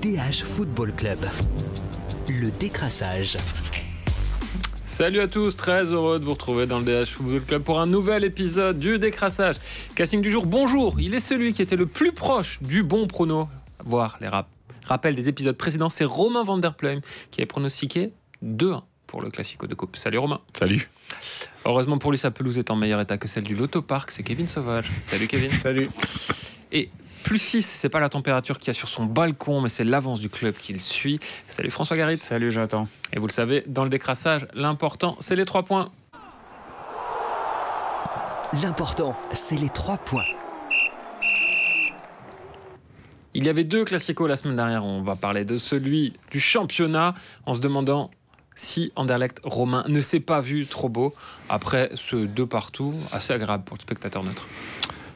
DH Football Club. Le décrassage. Salut à tous, très heureux de vous retrouver dans le DH Football Club pour un nouvel épisode du décrassage. Casting du jour, bonjour, il est celui qui était le plus proche du bon prono, voir les rap rappels des épisodes précédents, c'est Romain Vanderpleum qui avait pronostiqué 2-1 pour le Classico de Coupe. Salut Romain. Salut. Heureusement pour lui, sa pelouse est en meilleur état que celle du Loto Park, c'est Kevin Sauvage. Salut Kevin. Salut. Et plus 6, c'est pas la température qu'il y a sur son balcon, mais c'est l'avance du club qu'il suit. Salut François Garit. Salut Jonathan. Et vous le savez, dans le décrassage, l'important, c'est les trois points. L'important, c'est les trois points. Il y avait deux classicos la semaine dernière. On va parler de celui du championnat en se demandant si Anderlecht Romain ne s'est pas vu trop beau après ce deux partout assez agréable pour le spectateur neutre.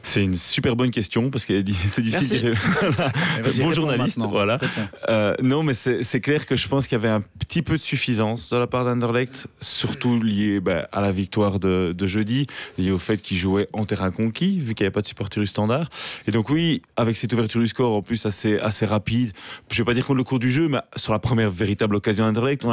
C'est une super bonne question parce que c'est difficile. Bon journaliste, voilà. Euh, non, mais c'est clair que je pense qu'il y avait un petit peu de suffisance de la part d'Anderlecht, surtout lié bah, à la victoire de, de, jeudi, lié au fait qu'il jouait en terrain conquis, vu qu'il n'y avait pas de supporter du standard. Et donc oui, avec cette ouverture du score en plus assez, assez rapide, je ne vais pas dire contre le cours du jeu, mais sur la première véritable occasion d'Anderlecht,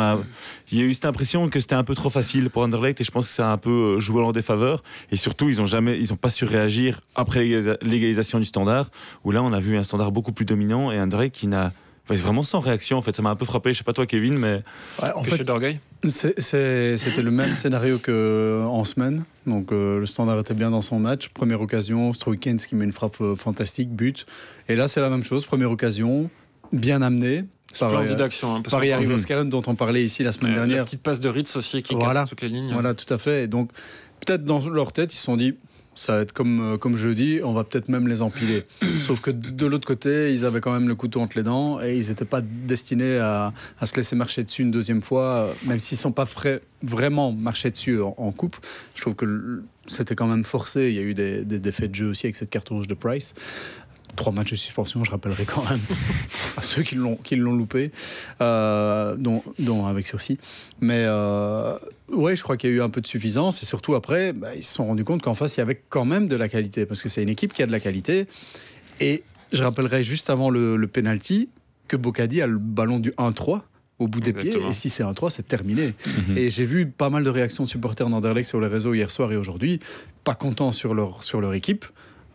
il y a eu cette impression que c'était un peu trop facile pour Anderlecht et je pense que ça a un peu euh, joué en défaveur. Et surtout, ils n'ont jamais, ils ont pas su réagir après l'égalisation du standard, où là on a vu un standard beaucoup plus dominant et un Drake qui n'a vraiment sans réaction en fait ça m'a un peu frappé je sais pas toi Kevin mais en fait d'orgueil c'était le même scénario qu'en euh, semaine donc euh, le standard était bien dans son match première occasion Stroikens qui met une frappe euh, fantastique but et là c'est la même chose première occasion bien amené Splendide d'action. Hein, Paris arrive dont on parlait ici la semaine dernière. Qui passe de Ritz aussi qui voilà. casse toutes les lignes. Voilà, tout à fait. Et donc, peut-être dans leur tête, ils se sont dit ça va être comme, euh, comme je dis, on va peut-être même les empiler. Sauf que de l'autre côté, ils avaient quand même le couteau entre les dents et ils n'étaient pas destinés à, à, se laisser marcher dessus une deuxième fois, même s'ils ne sont pas frais, vraiment marchés dessus en, coupe. Je trouve que c'était quand même forcé. Il y a eu des, des, des faits de jeu aussi avec cette carte rouge de Price trois matchs de suspension, je rappellerai quand même à ceux qui l'ont qui l'ont loupé, euh, dont, dont, avec sursis. Mais euh, ouais, je crois qu'il y a eu un peu de suffisance et surtout après, bah, ils se sont rendus compte qu'en face il y avait quand même de la qualité parce que c'est une équipe qui a de la qualité. Et je rappellerai juste avant le, le penalty que Bocadi a le ballon du 1-3 au bout des pieds. Et si c'est 1-3, c'est terminé. Mhm. Et j'ai vu pas mal de réactions de supporters d'Anderlecht sur les réseaux hier soir et aujourd'hui, pas contents sur leur, sur leur équipe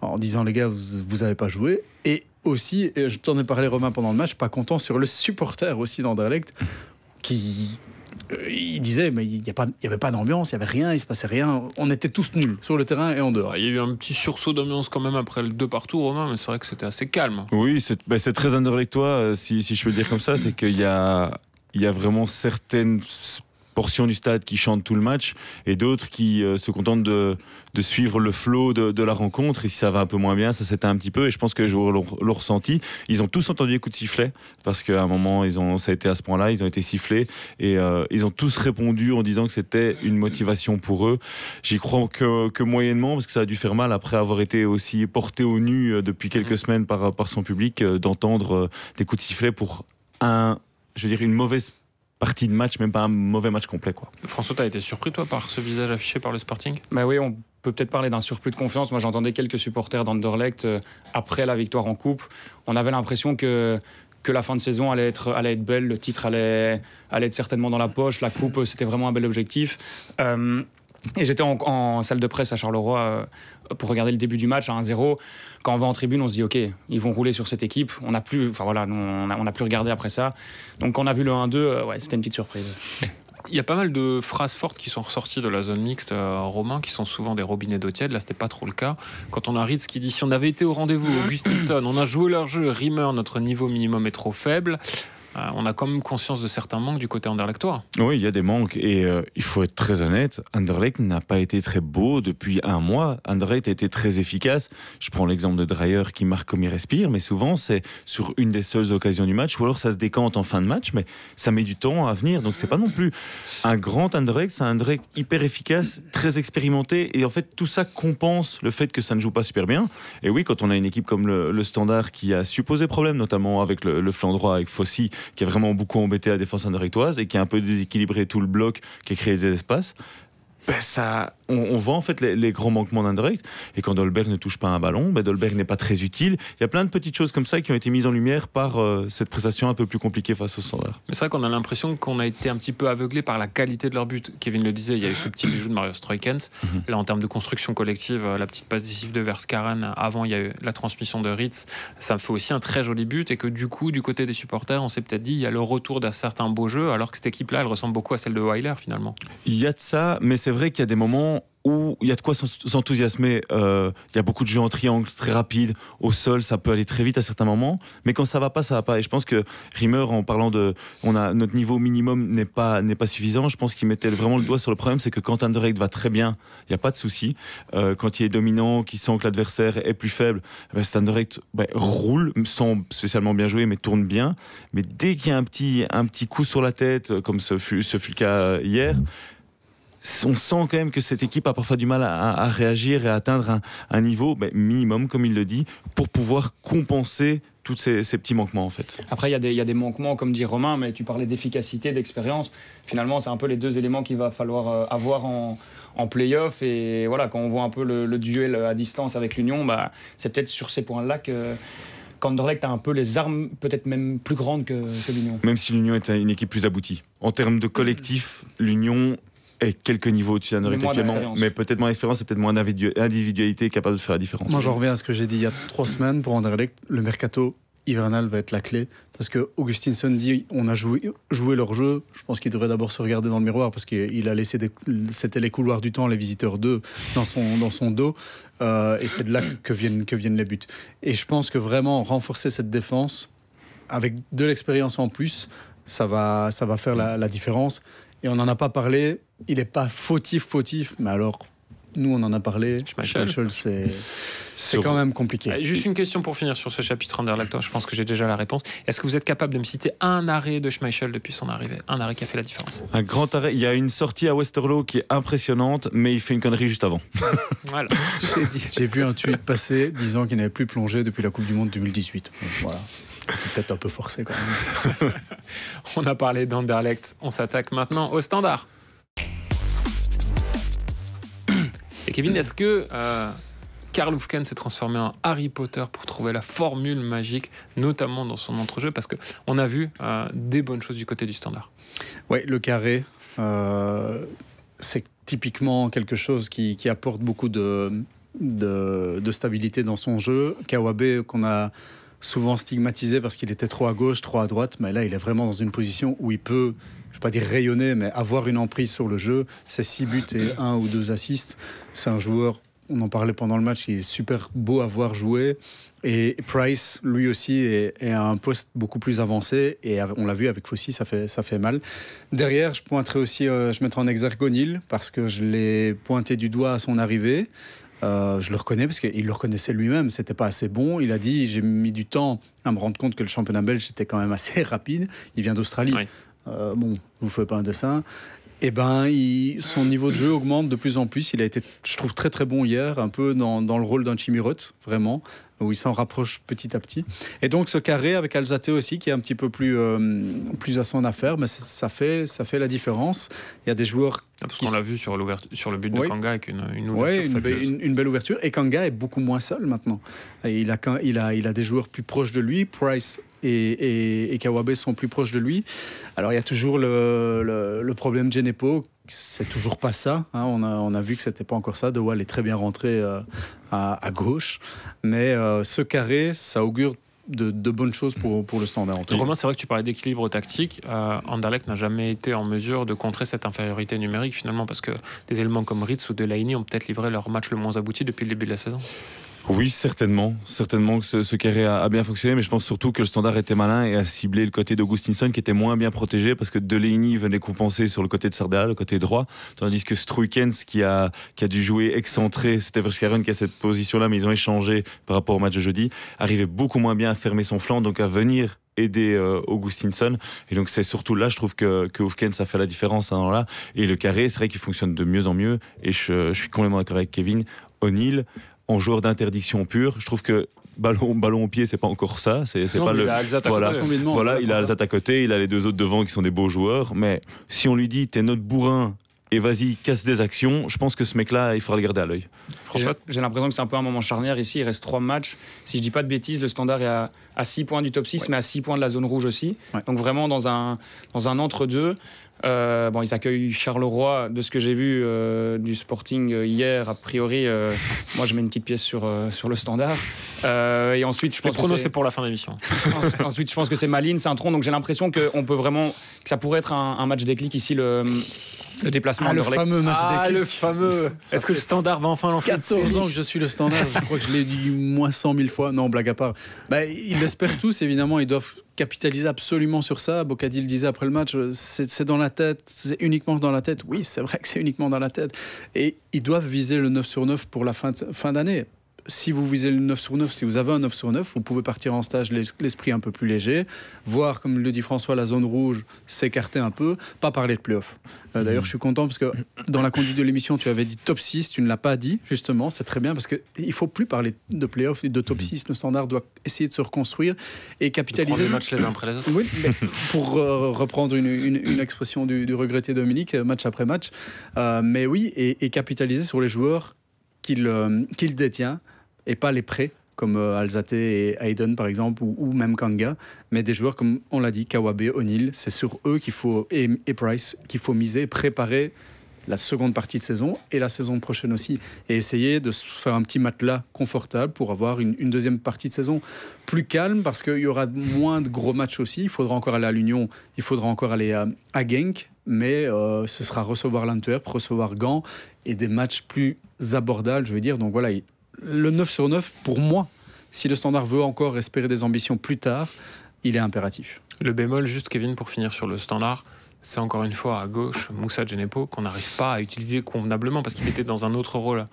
en disant les gars, vous n'avez pas joué. Et aussi, je t'en ai parlé Romain pendant le match, pas content sur le supporter aussi d'Anderlecht qui euh, il disait mais il n'y avait pas d'ambiance, il n'y avait rien, il se passait rien. On était tous nuls sur le terrain et en dehors. Il y a eu un petit sursaut d'ambiance quand même après le deux partout, Romain, mais c'est vrai que c'était assez calme. Oui, c'est bah, très Anderlechtois, euh, si, si je peux le dire comme ça, c'est qu'il y a, il y a vraiment certaines portions du stade qui chantent tout le match et d'autres qui euh, se contentent de, de, suivre le flot de, de, la rencontre. Et si ça va un peu moins bien, ça s'était un petit peu. Et je pense que les joueurs l'ont ressenti. Ils ont tous entendu les coups de sifflet parce qu'à un moment, ils ont, ça a été à ce point-là. Ils ont été sifflés et euh, ils ont tous répondu en disant que c'était une motivation pour eux. J'y crois que, que, moyennement parce que ça a dû faire mal après avoir été aussi porté au nu euh, depuis quelques mmh. semaines par, par son public d'entendre des coups de sifflet pour un, je veux dire, une mauvaise partie de match, même pas un mauvais match complet. Quoi. François, tu as été surpris toi par ce visage affiché par le Sporting? Bah oui, on peut peut-être parler d'un surplus de confiance. Moi j'entendais quelques supporters d'Anderlecht euh, après la victoire en coupe. On avait l'impression que que la fin de saison allait être, allait être belle, le titre allait, allait être certainement dans la poche, la coupe c'était vraiment un bel objectif. Euh, et j'étais en, salle de presse à Charleroi euh, pour regarder le début du match à 1-0. Quand on va en tribune, on se dit OK, ils vont rouler sur cette équipe. On n'a plus, enfin voilà, on n'a plus regardé après ça. Donc quand on a vu le 1-2, euh, ouais, c'était une petite surprise. Il y a pas mal de phrases fortes qui sont ressorties de la zone mixte euh, romain, qui sont souvent des robinets d'eau tiède. Là, c'était pas trop le cas. Quand on a Ritz qui dit si on avait été au rendez-vous, Augustinson, on a joué leur jeu, Rimmer, notre niveau minimum est trop faible. Euh, on a quand même conscience de certains manques du côté Anderlechtois. Oui, il y a des manques et euh, il faut être très honnête, Anderlecht n'a pas été très beau depuis un mois. Anderlecht a été très efficace. Je prends l'exemple de Dreyer qui marque comme il respire, mais souvent c'est sur une des seules occasions du match ou alors ça se décante en fin de match, mais ça met du temps à venir. Donc c'est pas non plus un grand Anderlecht, c'est un Anderlecht hyper efficace, très expérimenté et en fait tout ça compense le fait que ça ne joue pas super bien. Et oui, quand on a une équipe comme le, Standard qui a supposé problème, notamment avec le, flanc droit avec Fossi qui a vraiment beaucoup embêté la défense anderlechtoise et qui a un peu déséquilibré tout le bloc, qui a créé des espaces, ben ça, on, voit en fait les, grands manquements d'Anderlecht. Et quand Dolberg ne touche pas un ballon, ben Dolberg n'est pas très utile. Il y a plein de petites choses comme ça qui ont été mises en lumière par euh, cette prestation un peu plus compliquée face au Standard. Mais c'est vrai qu'on a l'impression qu'on a été un petit peu aveuglé par la qualité de leur but. Kevin le disait, il y a eu ce petit bijou de Mario Stroikens. Mhm. Là, en termes de construction collective, euh, la petite passe décisive de Verskaren, avant, il y a eu la transmission de Ritz. Ça me fait aussi un très joli but. Et que du coup, du côté des supporters, on s'est peut-être dit, il y a le retour d'un certain beau jeu, alors que cette équipe-là, elle ressemble beaucoup à celle de Weiler finalement. Il y a de ça, mais c'est vrai qu'il y a des moments où il y a de quoi s'enthousiasmer. Euh, il y a beaucoup de jeux en triangle très rapides, au sol, ça peut aller très vite à certains moments, mais quand ça va pas, ça va pas. Et je pense que Rimmer, en parlant de, on a notre niveau minimum n'est pas n'est pas suffisant. Je pense qu'il mettait vraiment le doigt sur le problème, c'est que quand Anderlecht va très bien, il n'y a pas de souci. Euh, quand il est dominant, qu'il sent que l'adversaire est plus faible, eh ben, Anderlecht ben, roule sans spécialement bien jouer, mais tourne bien. Mais dès qu'il y a un petit un petit coup sur la tête, comme ce fut ce fut le cas hier on sent quand même que cette équipe a parfois du mal à, réagir et à atteindre un, niveau minimum, comme il le dit, pour pouvoir compenser tous ces, petits manquements en fait. Après, il y, y, a des manquements, comme dit Romain, mais tu parlais d'efficacité, d'expérience. Finalement, c'est un peu les deux éléments qu'il va falloir euh, avoir en, en play-off. Et voilà, quand on voit un peu le, duel à distance avec l'Union, bah, c'est peut-être sur ces points-là que qu'Anderlecht a un peu les armes, peut-être même plus grandes que, que l'Union. Même si l'Union est une équipe plus aboutie. En termes de collectif, l'Union et quelques niveaux au-dessus actuellement, mais peut-être moins d'expérience et peut-être moins d'individualité capable de faire la différence. Moi, j'en reviens à ce que j'ai dit il y a trois semaines pour Anderlecht. Le mercato hivernal va être la clé parce que Augustinson dit on a joué, joué leur jeu. Je pense qu'il devrait d'abord se regarder dans le miroir parce qu'il a laissé c'était les couloirs du temps, les visiteurs 2 dans son, dans son dos euh, et c'est de là que viennent, que viennent les buts. Et je pense que vraiment renforcer cette défense avec de l'expérience en plus, ça va, ça va faire la, la différence. Et on n'en a pas parlé. Il n'est pas fautif, fautif, mais alors nous, on en a parlé. Schmeichel, c'est. C'est quand même compliqué. Juste une question pour finir sur ce chapitre Anderlecht. Je pense que j'ai déjà la réponse. Est-ce que vous êtes capable de me citer un arrêt de Schmeichel depuis son arrivée? Un arrêt qui a fait la différence Un grand arrêt. Il y a une sortie à Westerlo qui est impressionnante, mais il fait une connerie juste avant. voilà, j'ai vu un tweet passer disant qu'il n'avait plus plongé depuis la Coupe du Monde 2018. voilà. Peut-être un peu forcé quand même. on a parlé d'Anderlecht. On s'attaque maintenant au standard. Et Kevin, est-ce que euh, Karl s'est transformé en Harry Potter pour trouver la formule magique, notamment dans son entrejeu? Parce qu'on a vu euh, des bonnes choses du côté du standard. Oui, le carré, euh, c'est typiquement quelque chose qui, apporte beaucoup de, de, de, stabilité dans son jeu. Kawabe, qu'on a souvent stigmatisé parce qu'il était trop à gauche, trop à droite, mais là, il est vraiment dans une position où il peut, je ne vais pas dire rayonner, mais avoir une emprise sur le jeu. C'est six buts et un ou deux assists. C'est un joueur, on en parlait pendant le match, il est super beau à voir jouer. Et Price, lui aussi, est, à un poste beaucoup plus avancé. Et on l'a vu avec Fossi, ça fait, ça fait mal. Derrière, je pointerai aussi, euh, je mettrai en exergue parce que je l'ai pointé du doigt à son arrivée. Euh, je le reconnais parce qu'il le reconnaissait lui-même, c'était pas assez bon. Il a dit j'ai mis du temps à me rendre compte que le championnat belge était quand même assez rapide. Il vient d'Australie. Euh, bon, vous ne faites pas un dessin eh ben, son niveau de jeu augmente de plus en plus. Il a été, je trouve, très très bon hier, un peu dans, dans le rôle d'un Chimirot, vraiment, où il s'en rapproche petit à petit. Et donc ce carré avec Alzate aussi, qui est un petit peu plus, euh, plus à son affaire, mais ça fait, ça fait la différence. Il y a des joueurs. Ah, parce qu'on l'a vu sur, sur le but de Kanga avec une, une ouverture. une, une, belle ouverture. Et Kanga est beaucoup moins seul maintenant. il, a, il, a, il a des joueurs plus proches de lui. Price et, et, Kawabe sont plus proches de lui. Alors il y a toujours le, le, problème Genepo, c'est toujours pas ça. Hein. On, a, vu que c'était pas encore ça. De Wall est très bien rentré euh, à, gauche, mais euh, ce carré, ça augure de, bonnes choses pour, pour le standard. Romain, c'est vrai que tu parlais d'équilibre tactique. Euh, Anderlecht n'a jamais été en mesure de contrer cette infériorité numérique finalement parce que des éléments comme Ritz ou Delaney ont peut-être livré leur match le moins abouti depuis le début de la saison. Oui, certainement. Certainement que ce, carré a, bien fonctionné, mais je pense surtout que le standard était malin et a ciblé le côté d'Augustinson qui était moins bien protégé parce que Delaney venait compenser sur le côté de Sardella, le côté droit, tandis que Struikens qui a, qui a dû jouer excentré, c'était Verscharen qui a cette position-là, mais ils ont échangé par rapport au match de jeudi, arrivait beaucoup moins bien à fermer son flanc, donc à venir aider euh, Augustinson. Et donc c'est surtout là, je trouve que, que Hufkens a fait la différence hein, là. Et le carré, c'est vrai qu'il fonctionne de mieux en mieux. Et je, je suis complètement d'accord avec Kevin. O'Neill, en joueur d'interdiction pure. Je trouve que ballon, ballon au pied, c'est pas encore ça. C'est, pas le. voilà, voilà il a Alzat à côté, il a les deux autres devant qui sont des beaux joueurs. Mais si on lui dit, t'es notre bourrin, et vas-y, casse des actions. Je pense que ce mec-là, il faudra le garder à l'œil. J'ai l'impression que c'est un peu un moment charnière ici. Il reste trois matchs. Si je dis pas de bêtises, le standard est à, à 6 points du top 6, mais à 6 points de la zone rouge aussi. Donc vraiment dans un, dans un entre-deux. Euh, bon, ils accueillent Charleroi. De ce que j'ai vu euh, du Sporting euh, hier, a priori, moi je mets une petite pièce sur, sur le standard. et ensuite, je pense que c'est pour la fin de l'émission. ensuite, je pense que c'est Malines, c'est un tronc. Donc j'ai l'impression qu'on peut vraiment que ça pourrait être un, un match déclic ici le le déplacement ah, le fameux match ah, le fameux. Est-ce que le standard va enfin lancer 14 ans que je suis le standard, je crois que je l'ai dit moins 100 000 fois. Non, blague à part. Bah, ils l'espèrent tous, évidemment, ils doivent capitaliser absolument sur ça. Bocadi le disait après le match, c'est dans la tête, c'est uniquement dans la tête. Oui, c'est vrai que c'est uniquement dans la tête. Et ils doivent viser le 9 sur 9 pour la fin d'année si vous visez le 9 sur 9, si vous avez un 9 sur 9, vous pouvez partir en stage l'esprit un peu plus léger, voir, comme le dit François, la zone rouge s'écarter un peu, pas parler de playoff. Euh, d'ailleurs, je suis content parce que dans la conduite de l'émission, tu avais dit top 6, tu ne l'as pas dit, justement, c'est très bien parce qu'il ne faut plus parler de playoff et de top 6. Le standard doit essayer de se reconstruire et capitaliser. Les matchs les uns après les autres. Oui, pour euh, reprendre une, expression du, regretté Dominique, match après match. Euh, mais oui, et, capitaliser sur les joueurs qu'il qu'il détient et pas les prêts comme euh, Alzate et Hayden par exemple, ou, même Kanga, mais des joueurs comme on l'a dit, Kawabe, O'Neill, c'est sur eux qu'il faut, et, Price, qu'il faut miser, préparer la seconde partie de saison et la saison prochaine aussi, et essayer de se faire un petit matelas confortable pour avoir une, deuxième partie de saison plus calme, parce qu'il y aura moins de gros matchs aussi, il faudra encore aller à l'Union, il faudra encore aller à, à Genk, mais euh, ce sera recevoir l'Antwerp, recevoir Gand, et des matchs plus abordables, je veux dire, donc voilà, le 9 sur 9, pour moi, si le standard veut encore espérer des ambitions plus tard, il est impératif. Le bémol, juste Kevin, pour finir sur le standard, c'est encore une fois à gauche Moussa Genepo qu'on n'arrive pas à utiliser convenablement parce qu'il était dans un autre rôle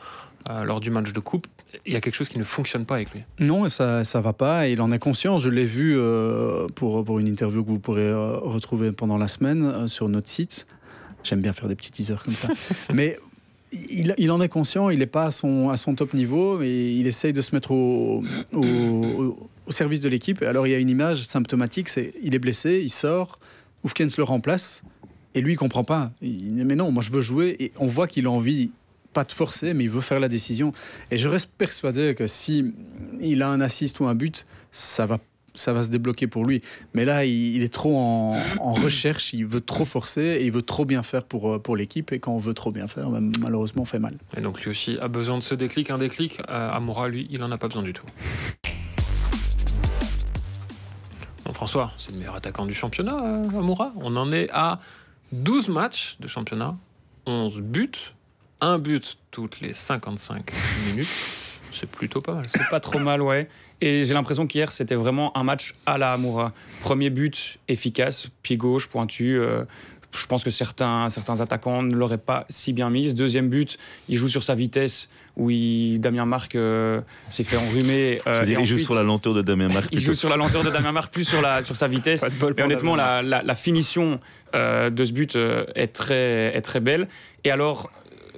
euh, lors du match de coupe. Il y a quelque chose qui ne fonctionne pas avec lui. Non, ça ça va pas. Et il en est conscient. Je l'ai vu euh, pour, pour une interview que vous pourrez euh, retrouver pendant la semaine sur notre site. J'aime bien faire des petits teasers comme ça. Mais il, en est conscient, il n'est pas à son, top niveau, mais il essaye de se mettre au, service de l'équipe. Alors il y a une image symptomatique, c'est il est blessé, il sort, Oufkens le remplace, et lui il comprend pas. Mais non, moi je veux jouer, et on voit qu'il a envie, pas de forcer, mais il veut faire la décision. Et je reste persuadé que si il a un assist ou un but, ça va ça va se débloquer pour lui. Mais là, il, est trop en, recherche, il veut trop forcer et il veut trop bien faire pour, euh, l'équipe. Et quand on veut trop bien faire, ben, malheureusement, on fait mal. Et donc lui aussi a besoin de ce déclic. Un déclic, euh, Amoura, lui, il n'en a pas besoin du tout. Bon, François, c'est le meilleur attaquant du championnat, euh, Amoura. On en est à 12 matchs de championnat, 11 buts, un but toutes les 55 minutes. C'est plutôt pas mal. C'est pas trop mal, ouais. Et j'ai l'impression qu'hier, c'était vraiment un match à la Amoura. Premier but efficace, pied gauche, pointu. Euh, je pense que certains, certains attaquants ne l'auraient pas si bien mise. Deuxième but, il joue sur sa vitesse, où Damien Marc euh, s'est fait enrhumer. Euh, il joue sur la lenteur de Damien Marc. Il joue sur la lenteur de Damien Marc, plus sur, la, sur sa vitesse. Et honnêtement, la, la, finition de ce but est, très, est très belle. Et alors,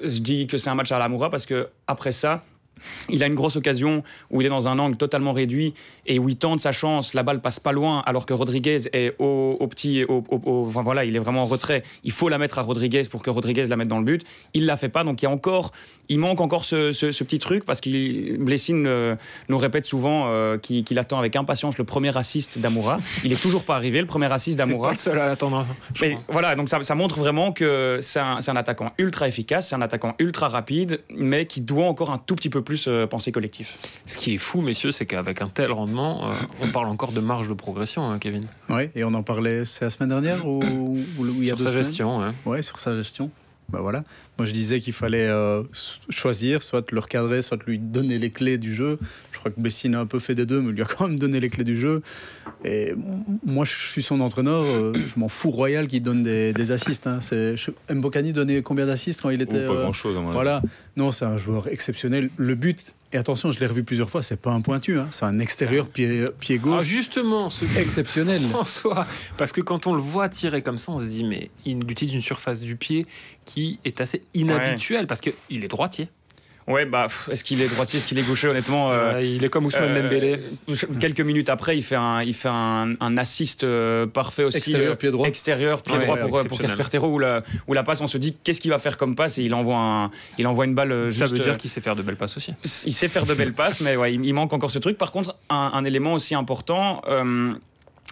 je dis que c'est un match à la Amoura parce que après ça, il a une grosse occasion où il est dans un angle totalement réduit et où il tente sa chance. La balle passe pas loin alors que Rodriguez est au, petit. Au, enfin voilà, il est vraiment en retrait. Il faut la mettre à Rodriguez pour que Rodriguez la mette dans le but. Il la fait pas. Donc il y a encore. Il manque encore ce, petit truc parce qu'il Blessing euh, nous répète souvent euh, qu'il attend avec impatience le premier assist d'Amoura. Il est toujours pas arrivé, le premier assist d'Amoura. C'est pas le seul à attendre. Mais voilà, donc ça, montre vraiment que c'est un, un attaquant ultra efficace, c'est un attaquant ultra rapide, mais qui doit encore un tout petit peu plus euh, penser collectif. Ce qui est fou, messieurs, c'est qu'avec un tel rendement, euh, on parle encore de marge de progression, hein, Kevin. Oui, et on en parlait, c'est la semaine dernière ou, il y a sur sa gestion, ouais. ouais. sur sa gestion. Bah voilà. Moi, je disais qu'il fallait euh, choisir, soit le recadrer, soit lui donner les clés du jeu. Je crois que Bessine a un peu fait des deux, mais lui a quand même donné les clés du jeu. Et moi, je suis son entraîneur. je m'en fous royal qu'il donne des, des assists. Hein. Mbokani donnait combien d'assists quand il était. pas grand chose, à Voilà. Non, c'est un joueur exceptionnel. Le but, et attention, je l'ai revu plusieurs fois, c'est pas un pointu, hein, c'est un extérieur pied, pied gauche. Ah, justement, ce exceptionnel. François, parce que quand on le voit tirer comme ça, on se dit, mais il utilise une surface du pied qui est assez inhabituelle, parce qu'il est droitier. Ouais, bah, est-ce qu'il est droitier, est-ce qu'il est gaucher, honnêtement euh, Il est comme Ousmane euh, Dembélé. Quelques minutes après, il fait un, il fait un, un assist euh, parfait aussi. Extérieur, pied droit. Extérieur, pied droit pour, pour Casper Terreau, où la, où la passe, on se dit qu'est-ce qu'il va faire comme passe et il envoie, un, il envoie une balle juste. Ça veut dire qu'il sait faire de belles passes aussi. Il sait faire de belles passes, mais ouais, il, manque encore ce truc. Par contre, un, un élément aussi important,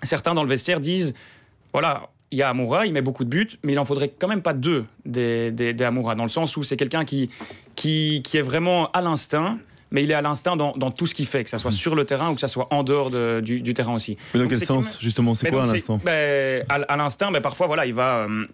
certains dans le vestiaire disent voilà, il y a Amoura, il met beaucoup de buts, mais il en faudrait quand même pas deux des, des, Amoura, dans le sens où c'est quelqu'un qui, qui, qui, est vraiment à l'instinct. Mais il est à l'instinct dans, dans, tout ce qu'il fait, que ce soit mm. sur le terrain ou que ce soit en dehors du, du, terrain aussi. Mais dans quel sens, justement C'est quoi à l'instant? ben, À, l'instinct, ben, parfois, voilà, il va. Euh,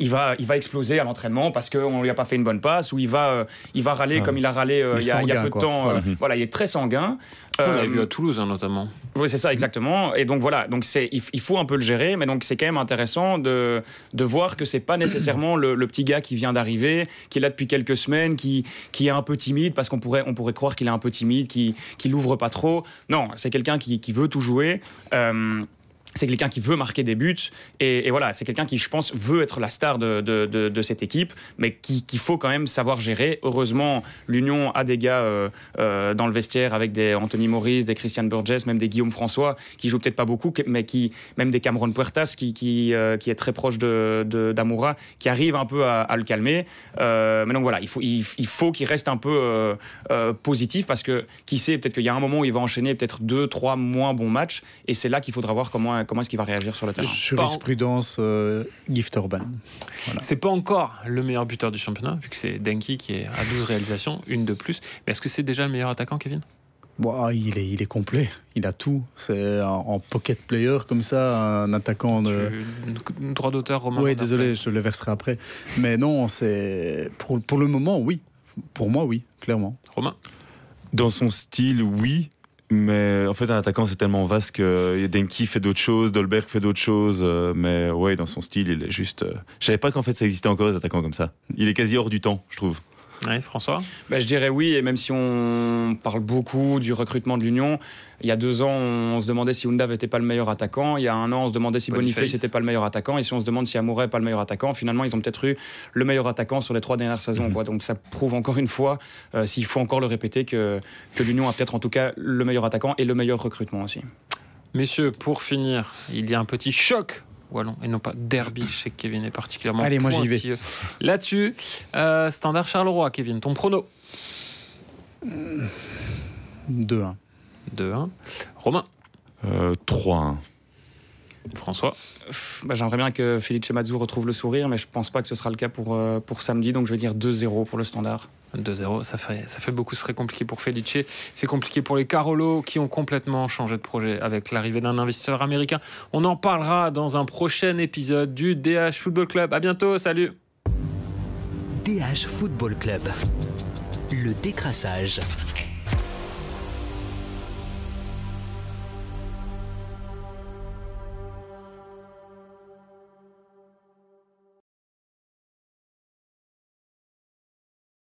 il va, il va exploser à l'entraînement parce qu'on ne lui a pas fait une bonne passe ou il va, euh, il va râler comme il a râlé euh, il, y a, il, y a, peu de temps. Euh, voilà. il est très sanguin. on l'a vu à Toulouse hein, notamment. Oui, c'est ça, exactement. Et donc voilà, donc c'est, il, faut un peu le gérer, mais donc c'est quand même intéressant de, de voir que c'est pas nécessairement le, petit gars qui vient d'arriver, qui est là depuis quelques semaines, qui, qui est un peu timide parce qu'on pourrait, on pourrait croire qu'il est un peu timide, qui, qui l'ouvre pas trop. Non, c'est quelqu'un qui, qui veut tout jouer c'est quelqu'un qui veut marquer des buts et, voilà, c'est quelqu'un qui, je pense, veut être la star de, cette équipe, mais qu'il faut quand même savoir gérer. Heureusement, l'Union a des gars euh, euh, dans le vestiaire avec des Anthony Maurice, des Christian Burgess, même des Guillaume François, qui jouent peut-être pas beaucoup, mais qui, même des Cameron Puertas, qui, qui, euh, qui est très proche d'Amoura, qui arrive un peu à, le calmer. mais donc voilà, il faut il, faut qu'il reste un peu positif parce que qui sait, peut-être qu'il y a un moment où il va enchaîner peut-être deux, trois moins bons matchs, et c'est là qu'il faudra voir comment comment est-ce qu'il va réagir sur le terrain Jurisprudence euh, Gift Urban. C'est pas encore le meilleur buteur du championnat, vu que c'est Denki qui est à 12 réalisations, une de plus. Mais est-ce que c'est déjà le meilleur attaquant, Kevin? Bon, il, est, il est complet, il a tout. C'est en, pocket player comme ça, un attaquant de. droit d'auteur, Romain Oui, désolé, je le verserai après. Mais non, c'est. Pour, pour le moment, oui. Pour moi, oui, clairement. Romain? Dans son style, oui. Mais en fait, un attaquant, c'est tellement vaste que Denki fait d'autres choses, Dolberg fait d'autres choses. Euh, mais ouais, dans son style, il est juste. Euh, je savais pas qu'en fait, ça existait encore des attaquants comme ça. Il est quasi hors du temps, je trouve. Oui, François bah, Je dirais oui, et même si on parle beaucoup du recrutement de l'Union, il y a deux ans, on se demandait si Undav n'était pas le meilleur attaquant. Il y a un an, on se demandait si Boniface n'était pas le meilleur attaquant. Et si on se demande si Amouret n'est pas le meilleur attaquant, finalement, ils ont peut-être eu le meilleur attaquant sur les trois dernières saisons. Mhm. Donc ça prouve encore une fois, euh, s'il faut encore le répéter, que, que l'Union a peut-être en tout cas le meilleur attaquant et le meilleur recrutement aussi. Messieurs, pour finir, il y a un petit choc Wallon et non pas derby. Je sais que Kevin est particulièrement. Allez, moi j'y vais. Là-dessus, euh, Standard Charleroi, Kevin, ton prono 2-1. 2-1. Romain 3-1. François bah, J'aimerais bien que Felice Mazou retrouve le sourire, mais je pense pas que ce sera le cas pour, euh, pour samedi, donc je vais dire 2-0 pour le standard. 2-0, ça fait, ça fait beaucoup, ce serait compliqué pour Felice. C'est compliqué pour les Carolo qui ont complètement changé de projet avec l'arrivée d'un investisseur américain. On en parlera dans un prochain épisode du DH Football Club. À bientôt, salut DH Football Club. Le décrassage.